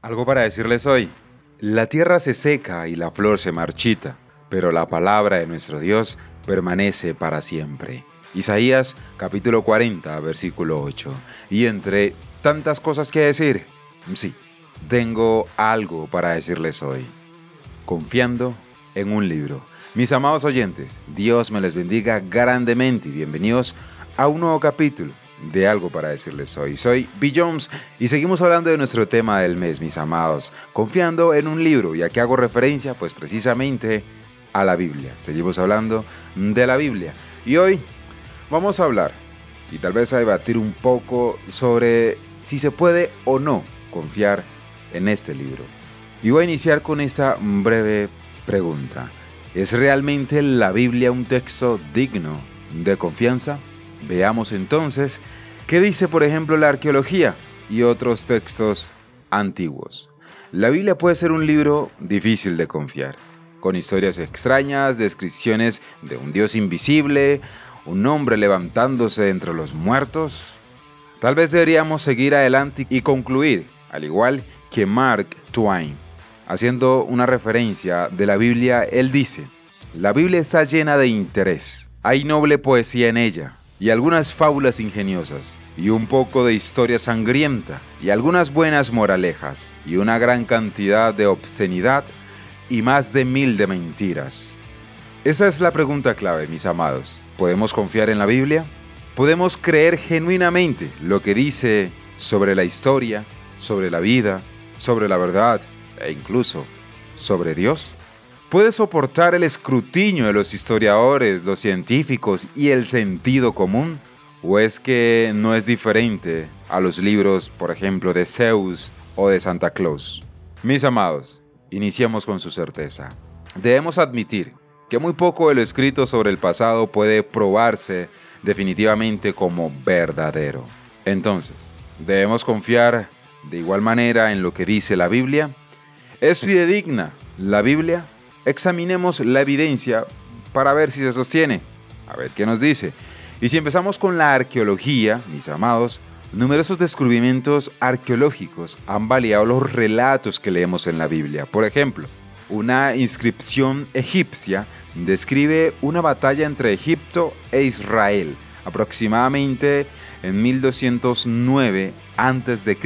Algo para decirles hoy. La tierra se seca y la flor se marchita, pero la palabra de nuestro Dios permanece para siempre. Isaías capítulo 40, versículo 8. Y entre tantas cosas que decir, sí, tengo algo para decirles hoy. Confiando en un libro. Mis amados oyentes, Dios me les bendiga grandemente y bienvenidos a un nuevo capítulo de algo para decirles hoy. Soy B. Jones y seguimos hablando de nuestro tema del mes, mis amados, confiando en un libro y aquí hago referencia pues precisamente a la Biblia. Seguimos hablando de la Biblia y hoy vamos a hablar y tal vez a debatir un poco sobre si se puede o no confiar en este libro. Y voy a iniciar con esa breve pregunta. ¿Es realmente la Biblia un texto digno de confianza? Veamos entonces qué dice por ejemplo la arqueología y otros textos antiguos. La Biblia puede ser un libro difícil de confiar, con historias extrañas, descripciones de un Dios invisible, un hombre levantándose entre los muertos. Tal vez deberíamos seguir adelante y concluir, al igual que Mark Twain, haciendo una referencia de la Biblia, él dice, la Biblia está llena de interés, hay noble poesía en ella, y algunas fábulas ingeniosas, y un poco de historia sangrienta, y algunas buenas moralejas, y una gran cantidad de obscenidad, y más de mil de mentiras. Esa es la pregunta clave, mis amados. ¿Podemos confiar en la Biblia? ¿Podemos creer genuinamente lo que dice sobre la historia, sobre la vida, sobre la verdad e incluso sobre Dios? Puede soportar el escrutinio de los historiadores, los científicos y el sentido común? ¿O es que no es diferente a los libros, por ejemplo, de Zeus o de Santa Claus? Mis amados, iniciemos con su certeza. Debemos admitir que muy poco de lo escrito sobre el pasado puede probarse definitivamente como verdadero. Entonces, ¿debemos confiar de igual manera en lo que dice la Biblia? ¿Es fidedigna la Biblia? Examinemos la evidencia para ver si se sostiene. A ver qué nos dice. Y si empezamos con la arqueología, mis amados, numerosos descubrimientos arqueológicos han validado los relatos que leemos en la Biblia. Por ejemplo, una inscripción egipcia describe una batalla entre Egipto e Israel, aproximadamente en 1209 a.C.,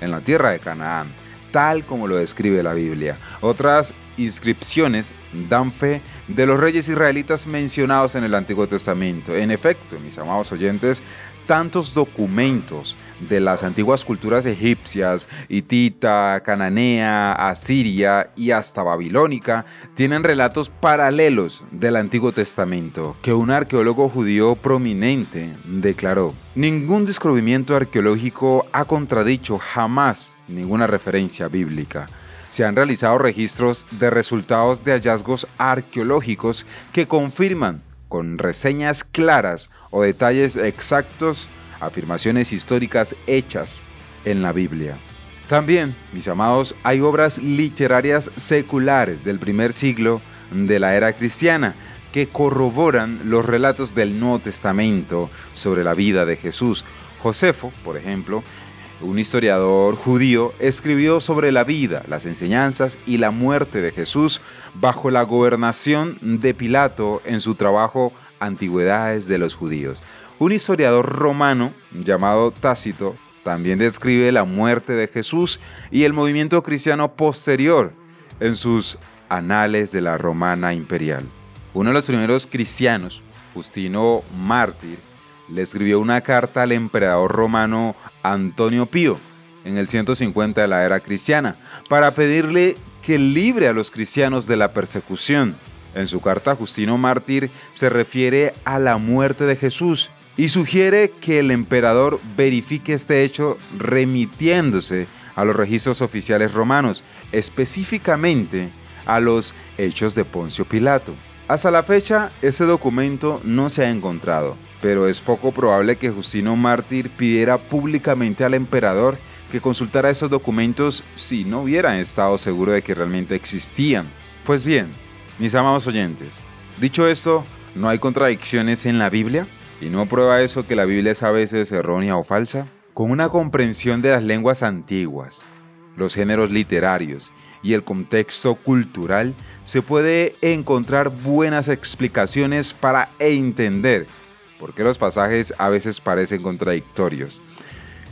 en la tierra de Canaán, tal como lo describe la Biblia. Otras inscripciones dan fe de los reyes israelitas mencionados en el Antiguo Testamento. En efecto, mis amados oyentes, tantos documentos de las antiguas culturas egipcias, hitita, cananea, asiria y hasta babilónica tienen relatos paralelos del Antiguo Testamento que un arqueólogo judío prominente declaró. Ningún descubrimiento arqueológico ha contradicho jamás ninguna referencia bíblica se han realizado registros de resultados de hallazgos arqueológicos que confirman con reseñas claras o detalles exactos afirmaciones históricas hechas en la Biblia. También, mis amados, hay obras literarias seculares del primer siglo de la era cristiana que corroboran los relatos del Nuevo Testamento sobre la vida de Jesús. Josefo, por ejemplo, un historiador judío, escribió sobre la vida, las enseñanzas y la muerte de Jesús bajo la gobernación de Pilato en su trabajo Antigüedades de los Judíos. Un historiador romano llamado Tácito también describe la muerte de Jesús y el movimiento cristiano posterior en sus Anales de la Romana Imperial. Uno de los primeros cristianos, Justino Mártir, le escribió una carta al emperador romano Antonio Pío en el 150 de la era cristiana para pedirle que libre a los cristianos de la persecución. En su carta Justino Mártir se refiere a la muerte de Jesús y sugiere que el emperador verifique este hecho remitiéndose a los registros oficiales romanos, específicamente a los hechos de Poncio Pilato. Hasta la fecha, ese documento no se ha encontrado, pero es poco probable que Justino Mártir pidiera públicamente al emperador que consultara esos documentos si no hubiera estado seguro de que realmente existían. Pues bien, mis amados oyentes, dicho esto, ¿no hay contradicciones en la Biblia? ¿Y no prueba eso que la Biblia es a veces errónea o falsa? Con una comprensión de las lenguas antiguas, los géneros literarios y el contexto cultural, se puede encontrar buenas explicaciones para entender por qué los pasajes a veces parecen contradictorios.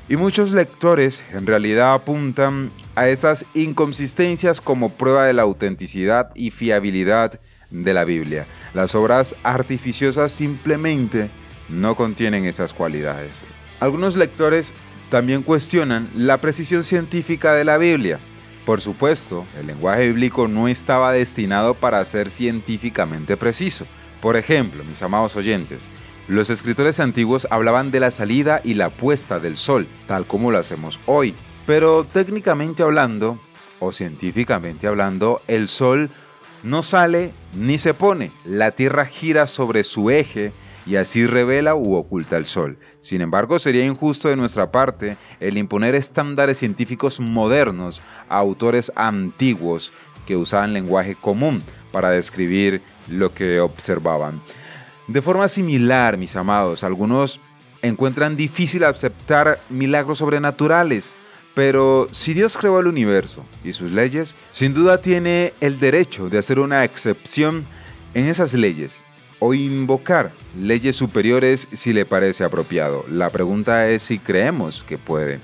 Y muchos lectores en realidad apuntan a estas inconsistencias como prueba de la autenticidad y fiabilidad de la Biblia. Las obras artificiosas simplemente no contienen esas cualidades. Algunos lectores también cuestionan la precisión científica de la Biblia. Por supuesto, el lenguaje bíblico no estaba destinado para ser científicamente preciso. Por ejemplo, mis amados oyentes, los escritores antiguos hablaban de la salida y la puesta del sol, tal como lo hacemos hoy. Pero técnicamente hablando, o científicamente hablando, el sol no sale ni se pone. La Tierra gira sobre su eje y así revela u oculta el sol. Sin embargo, sería injusto de nuestra parte el imponer estándares científicos modernos a autores antiguos que usaban lenguaje común para describir lo que observaban. De forma similar, mis amados, algunos encuentran difícil aceptar milagros sobrenaturales, pero si Dios creó el universo y sus leyes, sin duda tiene el derecho de hacer una excepción en esas leyes o invocar leyes superiores si le parece apropiado. La pregunta es si creemos que puede.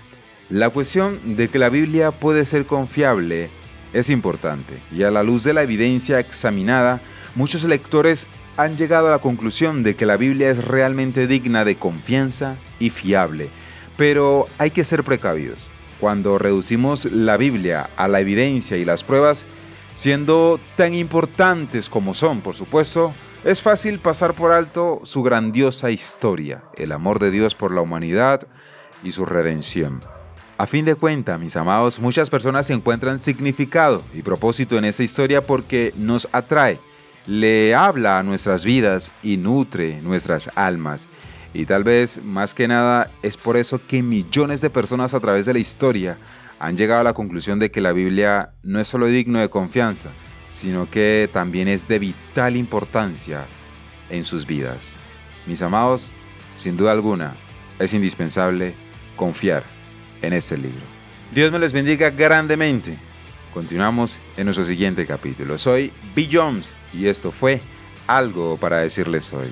La cuestión de que la Biblia puede ser confiable es importante y a la luz de la evidencia examinada, muchos lectores han llegado a la conclusión de que la Biblia es realmente digna de confianza y fiable, pero hay que ser precavidos. Cuando reducimos la Biblia a la evidencia y las pruebas, siendo tan importantes como son, por supuesto, es fácil pasar por alto su grandiosa historia, el amor de Dios por la humanidad y su redención. A fin de cuentas, mis amados, muchas personas encuentran significado y propósito en esa historia porque nos atrae le habla a nuestras vidas y nutre nuestras almas. Y tal vez más que nada es por eso que millones de personas a través de la historia han llegado a la conclusión de que la Biblia no es solo digno de confianza, sino que también es de vital importancia en sus vidas. Mis amados, sin duda alguna, es indispensable confiar en este libro. Dios me les bendiga grandemente. Continuamos en nuestro siguiente capítulo. Soy Bill Jones y esto fue algo para decirles hoy.